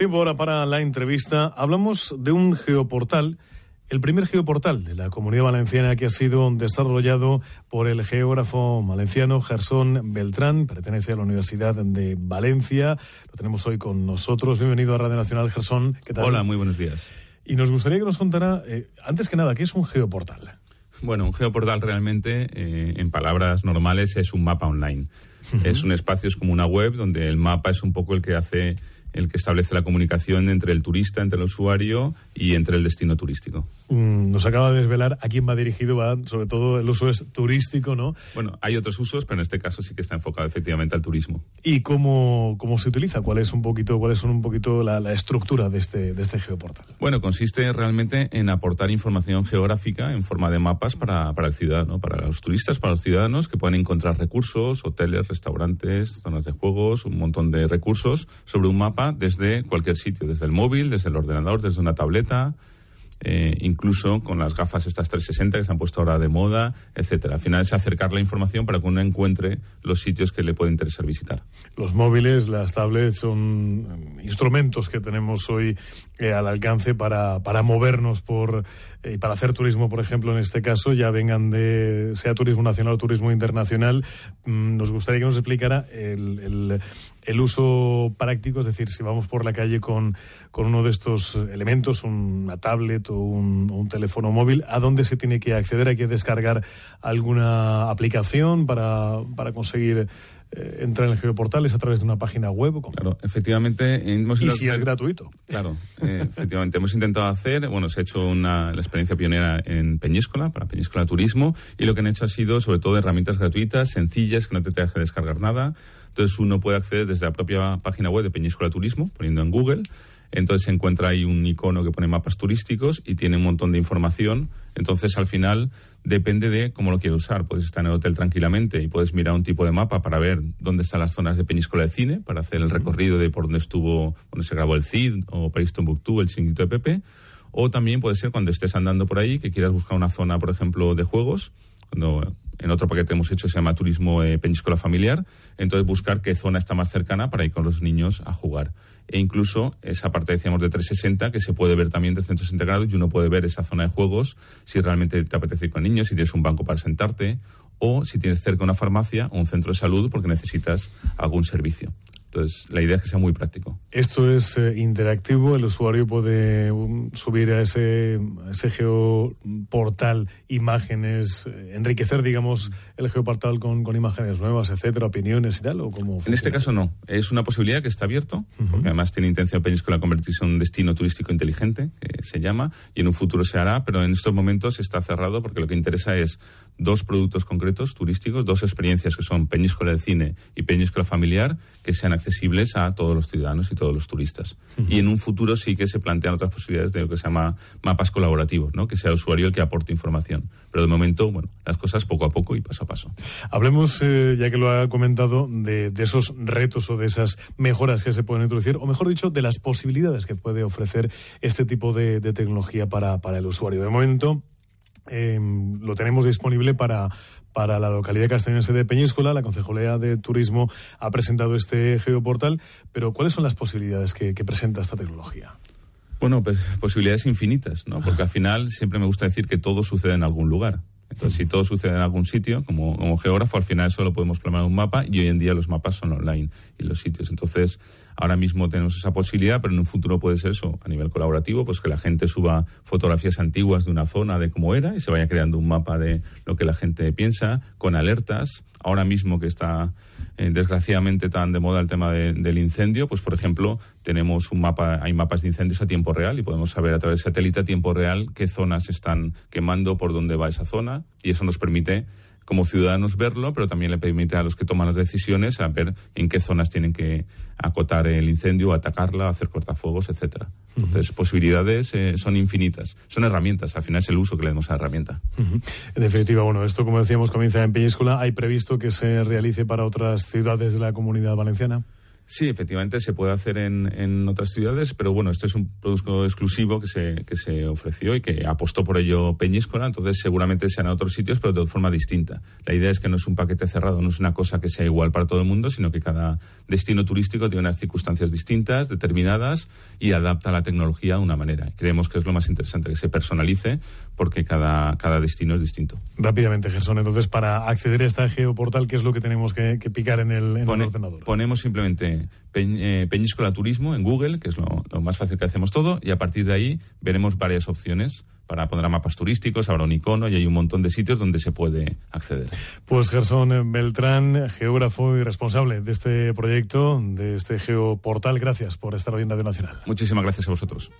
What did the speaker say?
Tiempo ahora para la entrevista. Hablamos de un geoportal el primer geoportal de la comunidad valenciana que ha sido desarrollado por el geógrafo valenciano Gersón Beltrán, pertenece a la Universidad de Valencia. Lo tenemos hoy con nosotros. Bienvenido a Radio Nacional, Gersón. ¿Qué tal? Hola, muy buenos días. Y nos gustaría que nos contara, eh, antes que nada, ¿qué es un geoportal? Bueno, un geoportal realmente, eh, en palabras normales, es un mapa online. Es un espacio, es como una web donde el mapa es un poco el que hace el que establece la comunicación entre el turista, entre el usuario y entre el destino turístico. Mm, nos acaba de desvelar a quién va dirigido, va, sobre todo el uso es turístico, ¿no? Bueno, hay otros usos, pero en este caso sí que está enfocado efectivamente al turismo. ¿Y cómo, cómo se utiliza? ¿Cuál es un poquito, cuál es un poquito la, estructura de este, de este geoportal? Bueno, consiste realmente en aportar información geográfica en forma de mapas para, para el ciudadano, para los turistas, para los ciudadanos que pueden encontrar recursos, hoteles, restaurantes, zonas de juegos, un montón de recursos sobre un mapa desde cualquier sitio, desde el móvil, desde el ordenador, desde una tableta, eh, incluso con las gafas estas 360 que se han puesto ahora de moda, etcétera. Al final es acercar la información para que uno encuentre los sitios que le puede interesar visitar. Los móviles, las tablets son instrumentos que tenemos hoy eh, al alcance para, para movernos por y eh, para hacer turismo, por ejemplo, en este caso, ya vengan de sea turismo nacional o turismo internacional. Mm, nos gustaría que nos explicara el uso práctico, es decir, si vamos por la calle con, con uno de estos elementos, una tablet o un, un, teléfono móvil, ¿a dónde se tiene que acceder? ¿Hay que descargar alguna aplicación para, para conseguir eh, entrar en el geoportal? ¿Es a través de una página web? Claro, efectivamente. Hemos y si es gratuito. Claro, eh, efectivamente. hemos intentado hacer, bueno, se ha hecho una, la experiencia pionera en Peñíscola, para Peñíscola Turismo, y lo que han hecho ha sido sobre todo herramientas gratuitas, sencillas, que no te deje descargar nada. Entonces uno puede acceder desde la propia página web de Peñíscola Turismo, poniendo en Google, entonces se encuentra ahí un icono que pone mapas turísticos y tiene un montón de información. Entonces al final depende de cómo lo quieres usar. Puedes estar en el hotel tranquilamente y puedes mirar un tipo de mapa para ver dónde están las zonas de Peñíscola de Cine, para hacer el recorrido de por dónde estuvo, donde se grabó el CID o París Tombuctú, el Chinguito de Pepe. O también puede ser cuando estés andando por ahí que quieras buscar una zona, por ejemplo, de juegos. Cuando en otro paquete hemos hecho se llama Turismo eh, Familiar. Entonces buscar qué zona está más cercana para ir con los niños a jugar e incluso esa parte, decíamos, de 360 que se puede ver también de 360 grados y uno puede ver esa zona de juegos si realmente te apetece ir con niños, si tienes un banco para sentarte o si tienes cerca una farmacia o un centro de salud porque necesitas algún servicio. Entonces, la idea es que sea muy práctico. Esto es eh, interactivo, el usuario puede um, subir a ese, ese geoportal imágenes, eh, enriquecer, digamos, el geoportal con, con, imágenes nuevas, etcétera, opiniones y tal, o cómo En este caso no, es una posibilidad que está abierto, porque además tiene intención Peñíscola convertirse en un destino turístico inteligente, que se llama, y en un futuro se hará, pero en estos momentos está cerrado porque lo que interesa es dos productos concretos turísticos, dos experiencias que son Peñíscola de Cine y Peñíscola Familiar, que sean accesibles a todos los ciudadanos y todos los turistas. Y en un futuro sí que se plantean otras posibilidades de lo que se llama mapas colaborativos, ¿no? que sea el usuario el que aporte información. Pero de momento, bueno, las cosas poco a poco y paso a paso. Hablemos, eh, ya que lo ha comentado, de, esos retos o de esas mejoras que se pueden introducir, o mejor dicho, de las posibilidades que puede ofrecer este tipo de, tecnología para, para el usuario. De momento, Em, lo tenemos disponible para, para la localidad castellonense de Peñíscola. La Concejalía de Turismo ha presentado este geoportal, pero ¿cuáles son las posibilidades que, presenta esta tecnología? Bueno, pues posibilidades infinitas, ¿no? Porque al final siempre me gusta decir que todo sucede en algún lugar. Entonces, si todo sucede en algún sitio, como, geógrafo, al final solo podemos plasmar un mapa y hoy en día los mapas son online y los sitios. Entonces, ahora mismo tenemos esa posibilidad, pero en un futuro puede ser eso, a nivel colaborativo, pues que la gente suba fotografías antiguas de una zona de cómo era y se vaya creando un mapa de lo que la gente piensa, con alertas. Ahora mismo que está eh, desgraciadamente tan de moda el tema del incendio, pues por ejemplo, tenemos un mapa, hay mapas de incendios a tiempo real y podemos saber a través de satélite a tiempo real qué zonas están quemando, por dónde va esa zona y eso nos permite como ciudadanos verlo, pero también le permite a los que toman las decisiones saber en qué zonas tienen que acotar el incendio, atacarla, hacer cortafuegos, etcétera. Entonces, posibilidades eh, son infinitas. Son herramientas, al final es el uso que le damos a la herramienta. En definitiva, bueno, esto como decíamos comienza en Peñíscola. ¿Hay previsto que se realice para otras ciudades de la comunidad valenciana? Sí, efectivamente se puede hacer en, en, otras ciudades, pero bueno, este es un producto exclusivo que se, que se ofreció y que apostó por ello Peñíscola, entonces seguramente sean en otros sitios, pero de forma distinta. La idea es que no es un paquete cerrado, no es una cosa que sea igual para todo el mundo, sino que cada destino turístico tiene unas circunstancias distintas, determinadas, y adapta la tecnología de una manera. creemos que es lo más interesante, que se personalice, porque cada, cada destino es distinto. Rápidamente, Gerson, entonces, para acceder a esta geoportal, ¿qué es lo que tenemos que, picar en el, en el ordenador? Ponemos simplemente eh, Peñíscola Turismo en Google, que es lo, más fácil que hacemos todo, y a partir de ahí veremos varias opciones para poner mapas turísticos, habrá un icono y hay un montón de sitios donde se puede acceder. Pues Gerson Beltrán, geógrafo y responsable de este proyecto, de este geoportal, gracias por estar hoy en Radio Nacional. Muchísimas gracias a vosotros.